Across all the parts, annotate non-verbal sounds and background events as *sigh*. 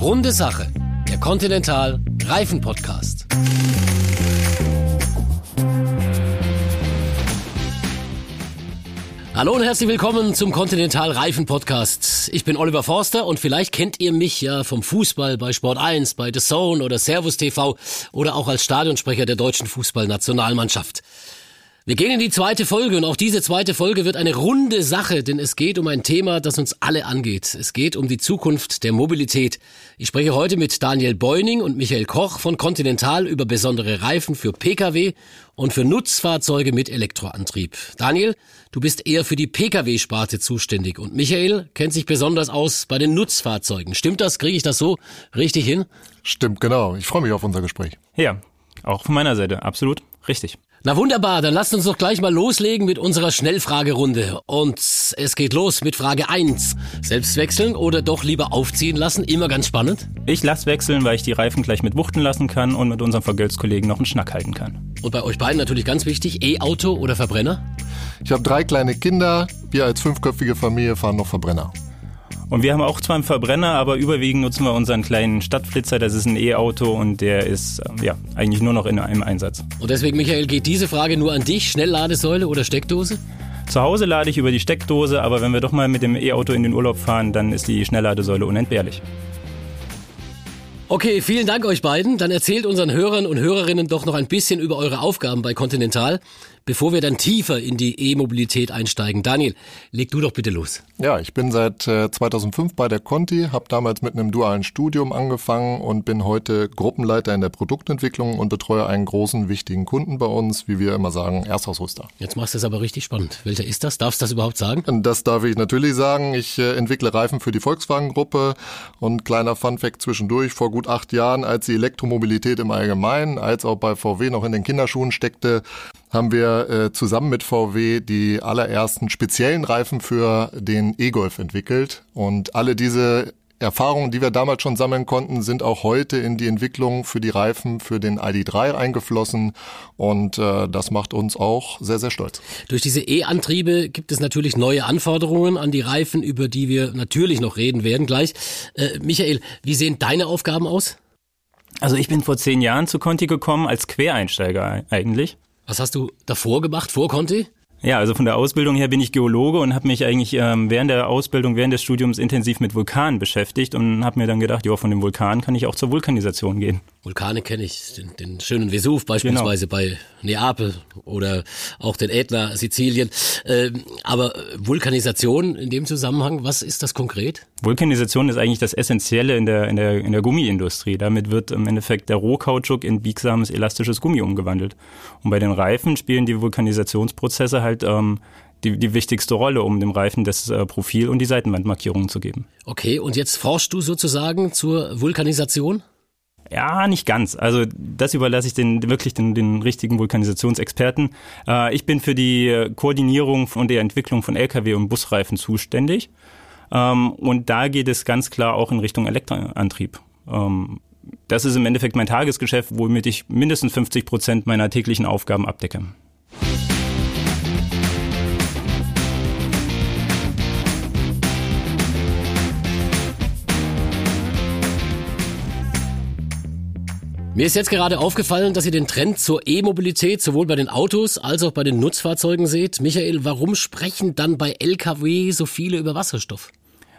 Runde Sache, der Continental Reifen Podcast. Hallo und herzlich willkommen zum Continental Reifen Podcast. Ich bin Oliver Forster und vielleicht kennt ihr mich ja vom Fußball bei Sport 1, bei The Zone oder Servus TV oder auch als Stadionsprecher der deutschen Fußballnationalmannschaft. Wir gehen in die zweite Folge und auch diese zweite Folge wird eine runde Sache, denn es geht um ein Thema, das uns alle angeht. Es geht um die Zukunft der Mobilität. Ich spreche heute mit Daniel Beuning und Michael Koch von Continental über besondere Reifen für Pkw und für Nutzfahrzeuge mit Elektroantrieb. Daniel, du bist eher für die Pkw-Sparte zuständig und Michael kennt sich besonders aus bei den Nutzfahrzeugen. Stimmt das? Kriege ich das so richtig hin? Stimmt, genau. Ich freue mich auf unser Gespräch. Ja, auch von meiner Seite. Absolut richtig. Na wunderbar, dann lasst uns doch gleich mal loslegen mit unserer Schnellfragerunde. Und es geht los mit Frage 1. Selbst wechseln oder doch lieber aufziehen lassen? Immer ganz spannend. Ich lasse wechseln, weil ich die Reifen gleich mit wuchten lassen kann und mit unserem Vergeltskollegen noch einen Schnack halten kann. Und bei euch beiden natürlich ganz wichtig, E-Auto oder Verbrenner? Ich habe drei kleine Kinder. Wir als fünfköpfige Familie fahren noch Verbrenner. Und wir haben auch zwar einen Verbrenner, aber überwiegend nutzen wir unseren kleinen Stadtflitzer. Das ist ein E-Auto und der ist äh, ja eigentlich nur noch in einem Einsatz. Und deswegen, Michael, geht diese Frage nur an dich. Schnellladesäule oder Steckdose? Zu Hause lade ich über die Steckdose, aber wenn wir doch mal mit dem E-Auto in den Urlaub fahren, dann ist die Schnellladesäule unentbehrlich. Okay, vielen Dank euch beiden. Dann erzählt unseren Hörern und Hörerinnen doch noch ein bisschen über eure Aufgaben bei Continental bevor wir dann tiefer in die E-Mobilität einsteigen. Daniel, leg du doch bitte los. Ja, ich bin seit 2005 äh, bei der Conti, habe damals mit einem dualen Studium angefangen und bin heute Gruppenleiter in der Produktentwicklung und betreue einen großen, wichtigen Kunden bei uns, wie wir immer sagen, Erstausrüster. Jetzt machst du es aber richtig spannend. Welcher ist das? Darfst du das überhaupt sagen? Das darf ich natürlich sagen. Ich äh, entwickle Reifen für die Volkswagen-Gruppe und kleiner Funfact zwischendurch, vor gut acht Jahren, als die Elektromobilität im Allgemeinen als auch bei VW noch in den Kinderschuhen steckte, haben wir äh, zusammen mit VW die allerersten speziellen Reifen für den E-Golf entwickelt. Und alle diese Erfahrungen, die wir damals schon sammeln konnten, sind auch heute in die Entwicklung für die Reifen für den ID3 eingeflossen und äh, das macht uns auch sehr, sehr stolz. Durch diese E-Antriebe gibt es natürlich neue Anforderungen an die Reifen, über die wir natürlich noch reden werden gleich. Äh, Michael, wie sehen deine Aufgaben aus? Also ich bin vor zehn Jahren zu Conti gekommen als Quereinsteiger eigentlich. Was hast du davor gemacht, vor Conti? Ja, also von der Ausbildung her bin ich Geologe und habe mich eigentlich ähm, während der Ausbildung, während des Studiums intensiv mit Vulkanen beschäftigt und habe mir dann gedacht, ja, von dem Vulkan kann ich auch zur Vulkanisation gehen. Vulkane kenne ich, den, den, schönen Vesuv beispielsweise genau. bei Neapel oder auch den Ätna Sizilien. Ähm, aber Vulkanisation in dem Zusammenhang, was ist das konkret? Vulkanisation ist eigentlich das Essentielle in der, in der, in der Gummiindustrie. Damit wird im Endeffekt der Rohkautschuk in biegsames, elastisches Gummi umgewandelt. Und bei den Reifen spielen die Vulkanisationsprozesse halt ähm, die, die wichtigste Rolle, um dem Reifen das äh, Profil und die Seitenwandmarkierungen zu geben. Okay, und jetzt forschst du sozusagen zur Vulkanisation? Ja, nicht ganz. Also das überlasse ich den wirklich den, den richtigen Vulkanisationsexperten. Äh, ich bin für die Koordinierung und die Entwicklung von Lkw und Busreifen zuständig. Ähm, und da geht es ganz klar auch in Richtung Elektroantrieb. Ähm, das ist im Endeffekt mein Tagesgeschäft, womit ich mindestens 50 Prozent meiner täglichen Aufgaben abdecke. Mir ist jetzt gerade aufgefallen, dass ihr den Trend zur E-Mobilität sowohl bei den Autos als auch bei den Nutzfahrzeugen seht. Michael, warum sprechen dann bei Lkw so viele über Wasserstoff?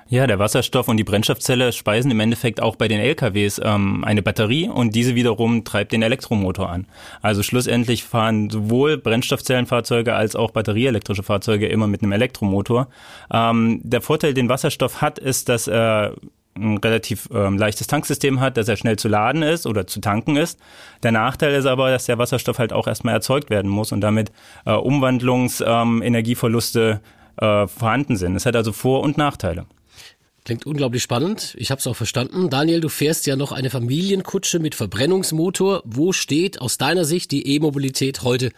Ja, der Wasserstoff und die Brennstoffzelle speisen im Endeffekt auch bei den LKWs ähm, eine Batterie und diese wiederum treibt den Elektromotor an. Also schlussendlich fahren sowohl Brennstoffzellenfahrzeuge als auch batterieelektrische Fahrzeuge immer mit einem Elektromotor. Ähm, der Vorteil, den Wasserstoff hat, ist, dass er ein relativ ähm, leichtes Tanksystem hat, dass er schnell zu laden ist oder zu tanken ist. Der Nachteil ist aber, dass der Wasserstoff halt auch erstmal erzeugt werden muss und damit äh, Umwandlungsenergieverluste ähm, äh, vorhanden sind. Es hat also Vor- und Nachteile. Klingt unglaublich spannend. Ich habe es auch verstanden. Daniel, du fährst ja noch eine Familienkutsche mit Verbrennungsmotor. Wo steht aus deiner Sicht die E-Mobilität heute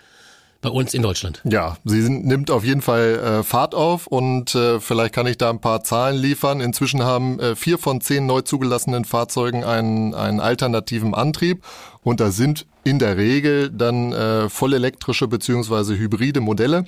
bei uns in Deutschland. Ja, sie nimmt auf jeden Fall äh, Fahrt auf und äh, vielleicht kann ich da ein paar Zahlen liefern. Inzwischen haben äh, vier von zehn neu zugelassenen Fahrzeugen einen, einen alternativen Antrieb und da sind in der Regel dann äh, vollelektrische beziehungsweise hybride Modelle.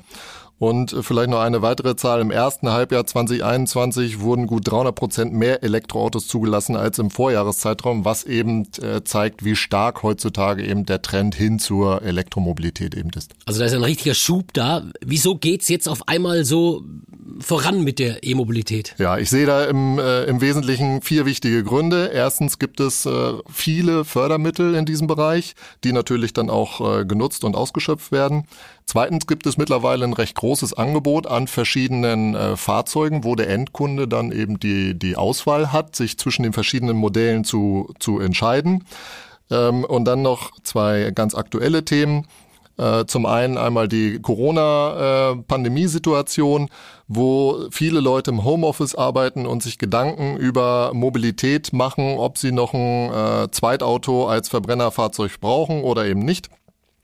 Und vielleicht noch eine weitere Zahl. Im ersten Halbjahr 2021 wurden gut 300 Prozent mehr Elektroautos zugelassen als im Vorjahreszeitraum, was eben äh, zeigt, wie stark heutzutage eben der Trend hin zur Elektromobilität eben ist. Also da ist ein richtiger Schub da. Wieso geht's jetzt auf einmal so voran mit der E-Mobilität? Ja, ich sehe da im, äh, im Wesentlichen vier wichtige Gründe. Erstens gibt es äh, viele Fördermittel in diesem Bereich, die natürlich dann auch äh, genutzt und ausgeschöpft werden. Zweitens gibt es mittlerweile ein recht großes Angebot an verschiedenen äh, Fahrzeugen, wo der Endkunde dann eben die, die Auswahl hat, sich zwischen den verschiedenen Modellen zu, zu entscheiden. Ähm, und dann noch zwei ganz aktuelle Themen. Äh, zum einen einmal die Corona-Pandemiesituation, wo viele Leute im Homeoffice arbeiten und sich Gedanken über Mobilität machen, ob sie noch ein äh, Zweitauto als Verbrennerfahrzeug brauchen oder eben nicht.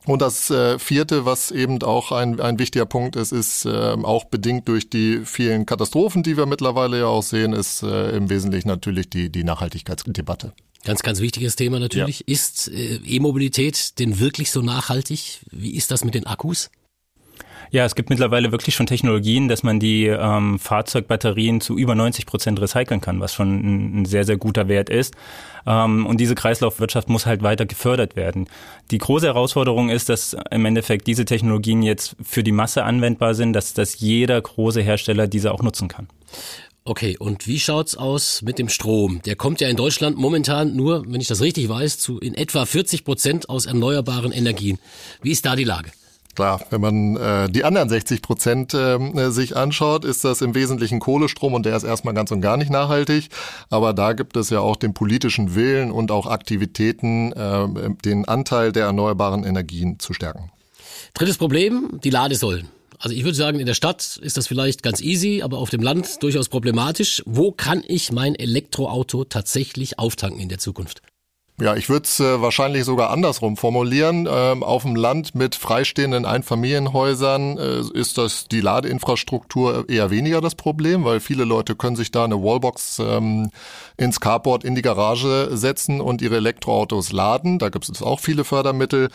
Und das äh, vierte, was eben auch ein, ein wichtiger Punkt ist, ist äh, auch bedingt durch die vielen Katastrophen, die wir mittlerweile ja auch sehen, ist äh, im Wesentlichen natürlich die, die Nachhaltigkeitsdebatte. Ganz, ganz wichtiges Thema natürlich. Ja. Ist äh, E-Mobilität denn wirklich so nachhaltig? Wie ist das mit den Akkus? Ja, es gibt mittlerweile wirklich schon Technologien, dass man die ähm, Fahrzeugbatterien zu über 90 Prozent recyceln kann, was schon ein, ein sehr, sehr guter Wert ist. Ähm, und diese Kreislaufwirtschaft muss halt weiter gefördert werden. Die große Herausforderung ist, dass im Endeffekt diese Technologien jetzt für die Masse anwendbar sind, dass, dass jeder große Hersteller diese auch nutzen kann. Okay, und wie schaut's aus mit dem Strom? Der kommt ja in Deutschland momentan nur, wenn ich das richtig weiß, zu in etwa 40 Prozent aus erneuerbaren Energien. Wie ist da die Lage? Klar, wenn man äh, die anderen 60 Prozent äh, sich anschaut, ist das im Wesentlichen Kohlestrom und der ist erstmal ganz und gar nicht nachhaltig. Aber da gibt es ja auch den politischen Willen und auch Aktivitäten, äh, den Anteil der erneuerbaren Energien zu stärken. Drittes Problem, die Ladesäulen. Also ich würde sagen, in der Stadt ist das vielleicht ganz easy, aber auf dem Land durchaus problematisch. Wo kann ich mein Elektroauto tatsächlich auftanken in der Zukunft? Ja, ich würde es äh, wahrscheinlich sogar andersrum formulieren. Ähm, auf dem Land mit freistehenden Einfamilienhäusern äh, ist das die Ladeinfrastruktur eher weniger das Problem, weil viele Leute können sich da eine Wallbox ähm, ins Carport in die Garage setzen und ihre Elektroautos laden. Da gibt es auch viele Fördermittel.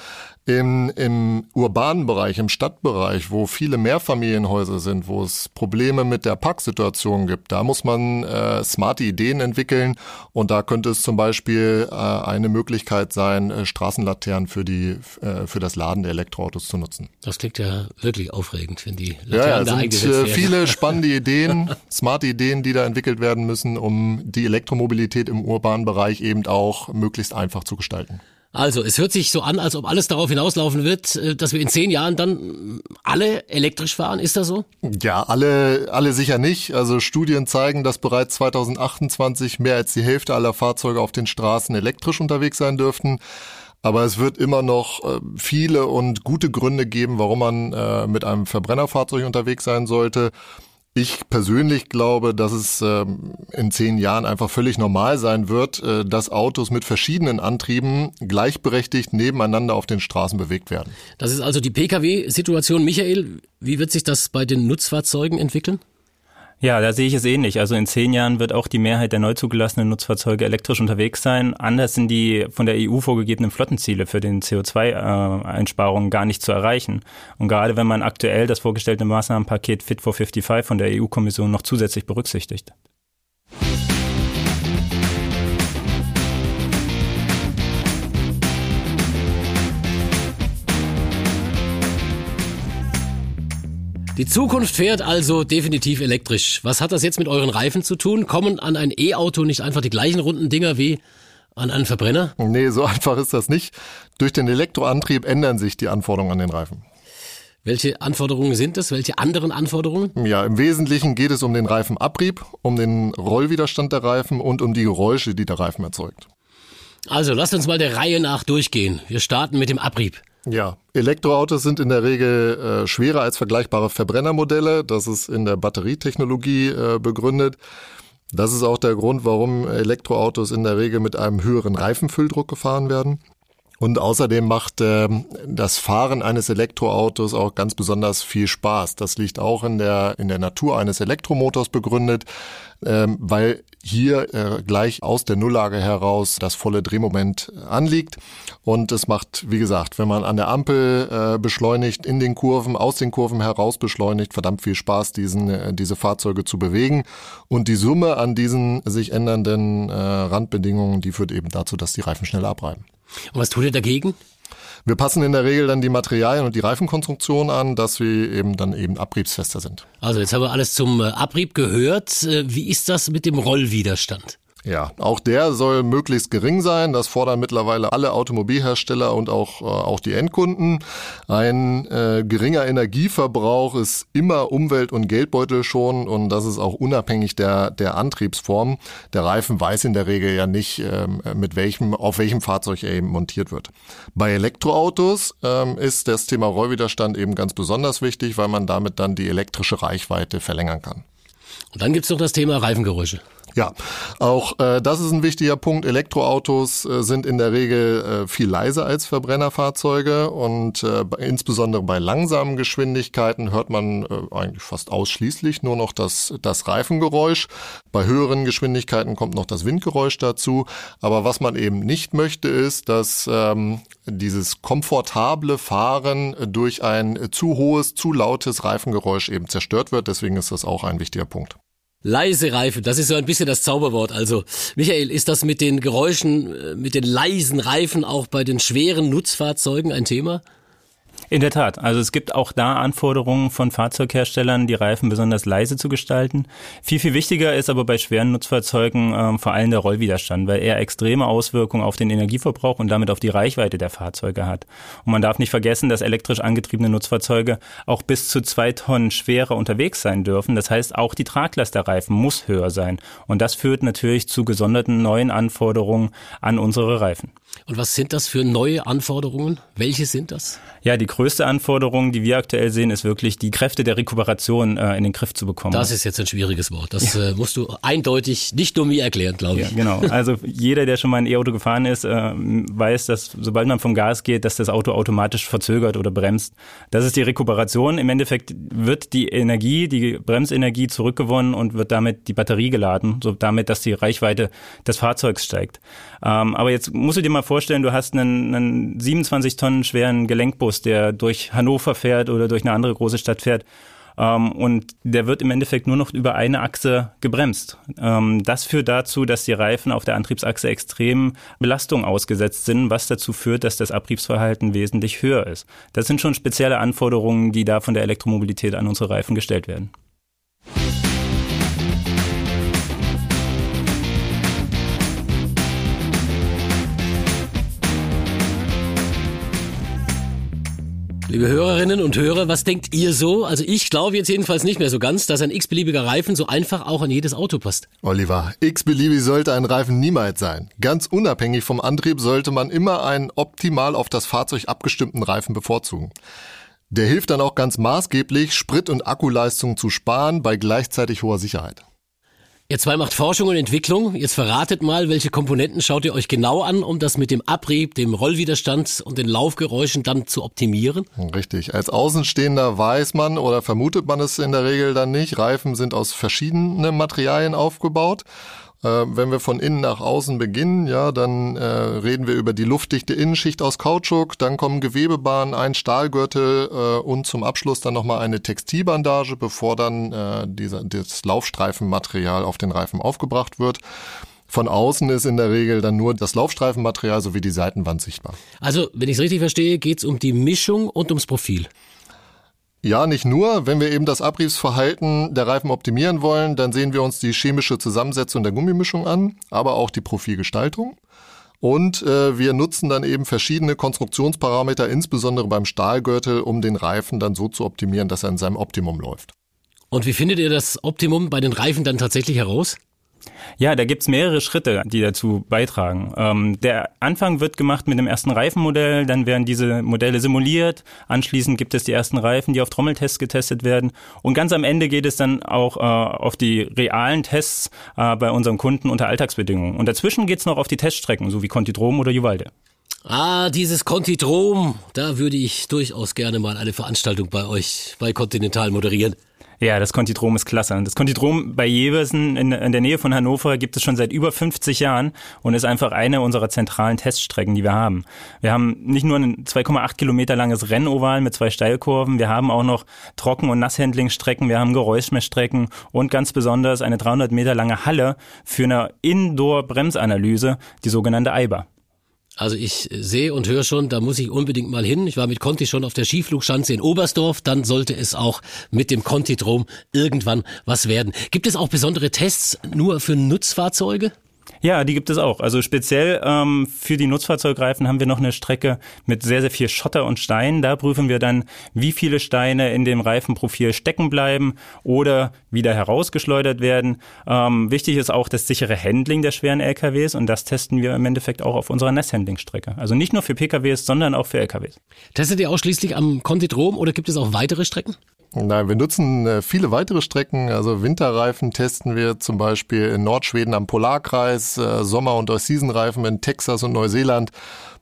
Im, Im urbanen Bereich, im Stadtbereich, wo viele Mehrfamilienhäuser sind, wo es Probleme mit der Parksituation gibt, da muss man äh, smarte Ideen entwickeln und da könnte es zum Beispiel äh, eine Möglichkeit sein, äh, Straßenlaternen für die äh, für das Laden der Elektroautos zu nutzen. Das klingt ja wirklich aufregend, wenn die Laternen ja, ja, da sind äh, viele *laughs* spannende Ideen, smarte Ideen, die da entwickelt werden müssen, um die Elektromobilität im urbanen Bereich eben auch möglichst einfach zu gestalten. Also, es hört sich so an, als ob alles darauf hinauslaufen wird, äh, dass wir in zehn Jahren dann alle elektrisch fahren. Ist das so? Ja, alle, alle sicher nicht. Also Studien zeigen, dass bereits 2028 mehr als die Hälfte aller Fahrzeuge auf den Straßen elektrisch unterwegs sein dürften. Aber es wird immer noch äh, viele und gute Gründe geben, warum man äh, mit einem Verbrennerfahrzeug unterwegs sein sollte. Ich persönlich glaube, dass es ähm, in zehn Jahren einfach völlig normal sein wird, äh, dass Autos mit verschiedenen Antrieben gleichberechtigt nebeneinander auf den Straßen bewegt werden. Das ist also die Pkw-Situation. Michael, wie wird sich das bei den Nutzfahrzeugen entwickeln? Ja, da sehe ich es ähnlich. Also in zehn Jahren wird auch die Mehrheit der neu zugelassenen Nutzfahrzeuge elektrisch unterwegs sein. Anders sind die von der EU vorgegebenen Flottenziele für den CO2-Einsparungen gar nicht zu erreichen. Und gerade wenn man aktuell das vorgestellte Maßnahmenpaket Fit for 55 von der EU-Kommission noch zusätzlich berücksichtigt. Die Zukunft fährt also definitiv elektrisch. Was hat das jetzt mit euren Reifen zu tun? Kommen an ein E-Auto nicht einfach die gleichen runden Dinger wie an einen Verbrenner? Nee, so *laughs* einfach ist das nicht. Durch den Elektroantrieb ändern sich die Anforderungen an den Reifen. Welche Anforderungen sind es? Welche anderen Anforderungen? Ja, im Wesentlichen geht es um den Reifenabrieb, um den Rollwiderstand der Reifen und um die Geräusche, die der Reifen erzeugt. Also lasst uns mal der Reihe nach durchgehen. Wir starten mit dem Abrieb. Ja, Elektroautos sind in der Regel äh, schwerer als vergleichbare Verbrennermodelle. Das ist in der Batterietechnologie äh, begründet. Das ist auch der Grund, warum Elektroautos in der Regel mit einem höheren Reifenfülldruck gefahren werden. Und außerdem macht äh, das Fahren eines Elektroautos auch ganz besonders viel Spaß. Das liegt auch in der, in der Natur eines Elektromotors begründet. Ähm, weil hier äh, gleich aus der Nulllage heraus das volle Drehmoment anliegt. Und es macht, wie gesagt, wenn man an der Ampel äh, beschleunigt, in den Kurven, aus den Kurven heraus beschleunigt, verdammt viel Spaß, diesen, äh, diese Fahrzeuge zu bewegen. Und die Summe an diesen sich ändernden äh, Randbedingungen, die führt eben dazu, dass die Reifen schneller abreiben. Und was tut ihr dagegen? Wir passen in der Regel dann die Materialien und die Reifenkonstruktion an, dass wir eben dann eben abriebsfester sind. Also jetzt haben wir alles zum äh, Abrieb gehört. Äh, wie ist das mit dem Rollwiderstand? Ja, auch der soll möglichst gering sein. Das fordern mittlerweile alle Automobilhersteller und auch, äh, auch die Endkunden. Ein äh, geringer Energieverbrauch ist immer Umwelt- und Geldbeutel schon und das ist auch unabhängig der, der Antriebsform. Der Reifen weiß in der Regel ja nicht, ähm, mit welchem, auf welchem Fahrzeug er eben montiert wird. Bei Elektroautos ähm, ist das Thema Rollwiderstand eben ganz besonders wichtig, weil man damit dann die elektrische Reichweite verlängern kann. Und dann gibt's noch das Thema Reifengeräusche. Ja, auch äh, das ist ein wichtiger Punkt. Elektroautos äh, sind in der Regel äh, viel leiser als Verbrennerfahrzeuge und äh, insbesondere bei langsamen Geschwindigkeiten hört man äh, eigentlich fast ausschließlich nur noch das, das Reifengeräusch. Bei höheren Geschwindigkeiten kommt noch das Windgeräusch dazu. Aber was man eben nicht möchte, ist, dass ähm, dieses komfortable Fahren durch ein zu hohes, zu lautes Reifengeräusch eben zerstört wird. Deswegen ist das auch ein wichtiger Punkt. Leise Reifen, das ist so ein bisschen das Zauberwort. Also, Michael, ist das mit den Geräuschen, äh, mit den leisen Reifen auch bei den schweren Nutzfahrzeugen ein Thema? In der Tat. Also es gibt auch da Anforderungen von Fahrzeugherstellern, die Reifen besonders leise zu gestalten. Viel, viel wichtiger ist aber bei schweren Nutzfahrzeugen ähm, vor allem der Rollwiderstand, weil er extreme Auswirkungen auf den Energieverbrauch und damit auf die Reichweite der Fahrzeuge hat. Und man darf nicht vergessen, dass elektrisch angetriebene Nutzfahrzeuge auch bis zu zwei Tonnen schwerer unterwegs sein dürfen. Das heißt, auch die Traglast der Reifen muss höher sein. Und das führt natürlich zu gesonderten neuen Anforderungen an unsere Reifen. Und was sind das für neue Anforderungen? Welche sind das? Ja, die größte Anforderung, die wir aktuell sehen, ist wirklich die Kräfte der Rekuperation äh, in den Griff zu bekommen. Das ist jetzt ein schwieriges Wort. Das ja. äh, musst du eindeutig nicht nur mir erklären, glaube ich. Ja, genau. Also jeder, der schon mal ein E-Auto gefahren ist, äh, weiß, dass sobald man vom Gas geht, dass das Auto automatisch verzögert oder bremst. Das ist die Rekuperation. Im Endeffekt wird die Energie, die Bremsenergie zurückgewonnen und wird damit die Batterie geladen, so damit, dass die Reichweite des Fahrzeugs steigt. Ähm, aber jetzt musst du dir mal vorstellen, du hast einen, einen 27 Tonnen schweren Gelenkbus, der durch Hannover fährt oder durch eine andere große Stadt fährt. Ähm, und der wird im Endeffekt nur noch über eine Achse gebremst. Ähm, das führt dazu, dass die Reifen auf der Antriebsachse extrem Belastung ausgesetzt sind, was dazu führt, dass das Abriebsverhalten wesentlich höher ist. Das sind schon spezielle Anforderungen, die da von der Elektromobilität an unsere Reifen gestellt werden. Liebe Hörerinnen und Hörer, was denkt ihr so? Also ich glaube jetzt jedenfalls nicht mehr so ganz, dass ein x-beliebiger Reifen so einfach auch an jedes Auto passt. Oliver, x-beliebig sollte ein Reifen niemals sein. Ganz unabhängig vom Antrieb sollte man immer einen optimal auf das Fahrzeug abgestimmten Reifen bevorzugen. Der hilft dann auch ganz maßgeblich, Sprit- und Akkuleistung zu sparen bei gleichzeitig hoher Sicherheit. Ihr zwei macht Forschung und Entwicklung. Jetzt verratet mal, welche Komponenten schaut ihr euch genau an, um das mit dem Abrieb, dem Rollwiderstand und den Laufgeräuschen dann zu optimieren? Richtig. Als Außenstehender weiß man oder vermutet man es in der Regel dann nicht. Reifen sind aus verschiedenen Materialien aufgebaut wenn wir von innen nach außen beginnen, ja, dann äh, reden wir über die luftdichte Innenschicht aus Kautschuk, dann kommen Gewebebahnen, ein Stahlgürtel äh, und zum Abschluss dann nochmal eine Textilbandage, bevor dann äh, dieser, das Laufstreifenmaterial auf den Reifen aufgebracht wird. Von außen ist in der Regel dann nur das Laufstreifenmaterial sowie die Seitenwand sichtbar. Also, wenn ich es richtig verstehe, geht es um die Mischung und ums Profil. Ja, nicht nur. Wenn wir eben das Abriebsverhalten der Reifen optimieren wollen, dann sehen wir uns die chemische Zusammensetzung der Gummimischung an, aber auch die Profilgestaltung. Und äh, wir nutzen dann eben verschiedene Konstruktionsparameter, insbesondere beim Stahlgürtel, um den Reifen dann so zu optimieren, dass er in seinem Optimum läuft. Und wie findet ihr das Optimum bei den Reifen dann tatsächlich heraus? Ja, da gibt's mehrere Schritte, die dazu beitragen. Ähm, der Anfang wird gemacht mit dem ersten Reifenmodell, dann werden diese Modelle simuliert, anschließend gibt es die ersten Reifen, die auf Trommeltests getestet werden und ganz am Ende geht es dann auch äh, auf die realen Tests äh, bei unseren Kunden unter Alltagsbedingungen. Und dazwischen geht's noch auf die Teststrecken, so wie Contidrom oder Juvalde. Ah, dieses Contidrom, da würde ich durchaus gerne mal eine Veranstaltung bei euch bei Continental moderieren. Ja, das Kontidrom ist klasse. Das Kontidrom bei Jeversen in, in, der Nähe von Hannover gibt es schon seit über 50 Jahren und ist einfach eine unserer zentralen Teststrecken, die wir haben. Wir haben nicht nur ein 2,8 Kilometer langes Rennoval mit zwei Steilkurven, wir haben auch noch Trocken- und Nasshandlingstrecken, wir haben Geräuschmessstrecken und ganz besonders eine 300 Meter lange Halle für eine Indoor-Bremsanalyse, die sogenannte EIBA. Also ich sehe und höre schon, da muss ich unbedingt mal hin. Ich war mit Conti schon auf der Skiflugschanze in Oberstdorf. Dann sollte es auch mit dem Conti-Drom irgendwann was werden. Gibt es auch besondere Tests nur für Nutzfahrzeuge? Ja, die gibt es auch. Also speziell ähm, für die Nutzfahrzeugreifen haben wir noch eine Strecke mit sehr, sehr viel Schotter und Steinen. Da prüfen wir dann, wie viele Steine in dem Reifenprofil stecken bleiben oder wieder herausgeschleudert werden. Ähm, wichtig ist auch das sichere Handling der schweren LKWs und das testen wir im Endeffekt auch auf unserer Nesthandlingstrecke. Also nicht nur für PKWs, sondern auch für LKWs. Testet ihr ausschließlich am Contidrom oder gibt es auch weitere Strecken? Nein, wir nutzen äh, viele weitere Strecken. Also Winterreifen testen wir zum Beispiel in Nordschweden am Polarkreis, äh, Sommer- und Season-Reifen in Texas und Neuseeland.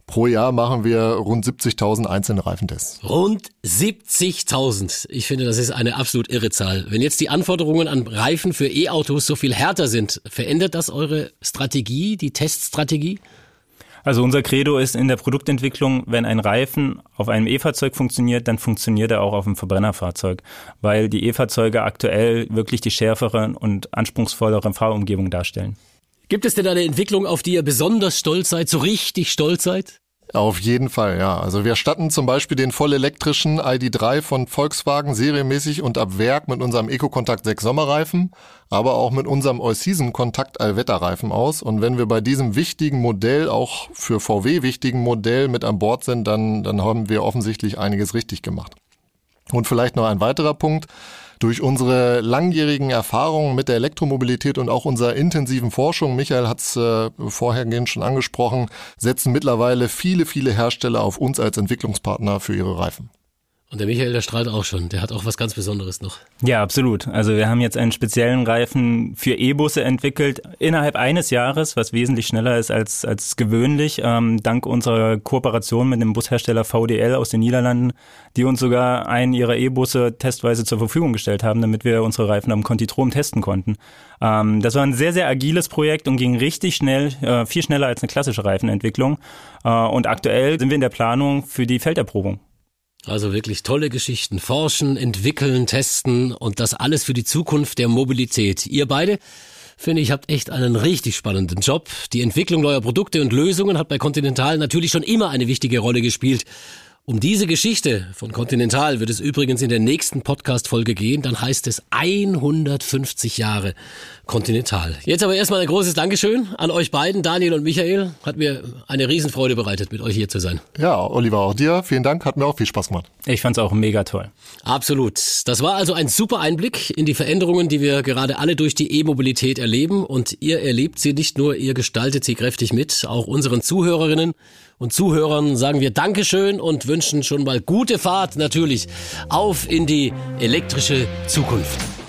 Pro Jahr machen wir rund 70.000 einzelne Reifentests. Rund 70.000. Ich finde, das ist eine absolut irre Zahl. Wenn jetzt die Anforderungen an Reifen für E-Autos so viel härter sind, verändert das eure Strategie, die Teststrategie? Also unser Credo ist in der Produktentwicklung, wenn ein Reifen auf einem E-Fahrzeug funktioniert, dann funktioniert er auch auf einem Verbrennerfahrzeug, weil die E-Fahrzeuge aktuell wirklich die schärferen und anspruchsvolleren Fahrumgebung darstellen. Gibt es denn eine Entwicklung, auf die ihr besonders stolz seid, so richtig stolz seid? Auf jeden Fall, ja. Also wir statten zum Beispiel den vollelektrischen ID3 von Volkswagen serienmäßig und ab Werk mit unserem EcoContact 6 Sommerreifen, aber auch mit unserem All-Season Kontakt Allwetterreifen aus. Und wenn wir bei diesem wichtigen Modell, auch für VW wichtigen Modell mit an Bord sind, dann, dann haben wir offensichtlich einiges richtig gemacht. Und vielleicht noch ein weiterer Punkt. Durch unsere langjährigen Erfahrungen mit der Elektromobilität und auch unserer intensiven Forschung, Michael hat es äh, vorhergehend schon angesprochen, setzen mittlerweile viele, viele Hersteller auf uns als Entwicklungspartner für ihre Reifen. Und der Michael, der strahlt auch schon. Der hat auch was ganz Besonderes noch. Ja, absolut. Also wir haben jetzt einen speziellen Reifen für E-Busse entwickelt innerhalb eines Jahres, was wesentlich schneller ist als, als gewöhnlich, ähm, dank unserer Kooperation mit dem Bushersteller VDL aus den Niederlanden, die uns sogar einen ihrer E-Busse testweise zur Verfügung gestellt haben, damit wir unsere Reifen am Contitrom testen konnten. Ähm, das war ein sehr, sehr agiles Projekt und ging richtig schnell, äh, viel schneller als eine klassische Reifenentwicklung. Äh, und aktuell sind wir in der Planung für die Felderprobung. Also wirklich tolle Geschichten. Forschen, entwickeln, testen und das alles für die Zukunft der Mobilität. Ihr beide, finde ich, habt echt einen richtig spannenden Job. Die Entwicklung neuer Produkte und Lösungen hat bei Continental natürlich schon immer eine wichtige Rolle gespielt. Um diese Geschichte von Continental wird es übrigens in der nächsten Podcast-Folge gehen. Dann heißt es 150 Jahre Continental. Jetzt aber erstmal ein großes Dankeschön an euch beiden, Daniel und Michael. Hat mir eine Riesenfreude bereitet, mit euch hier zu sein. Ja, Oliver, auch dir. Vielen Dank. Hat mir auch viel Spaß gemacht. Ich fand's auch mega toll. Absolut. Das war also ein super Einblick in die Veränderungen, die wir gerade alle durch die E-Mobilität erleben. Und ihr erlebt sie nicht nur, ihr gestaltet sie kräftig mit. Auch unseren Zuhörerinnen und Zuhörern sagen wir Dankeschön und wünschen schon mal gute Fahrt natürlich auf in die elektrische Zukunft.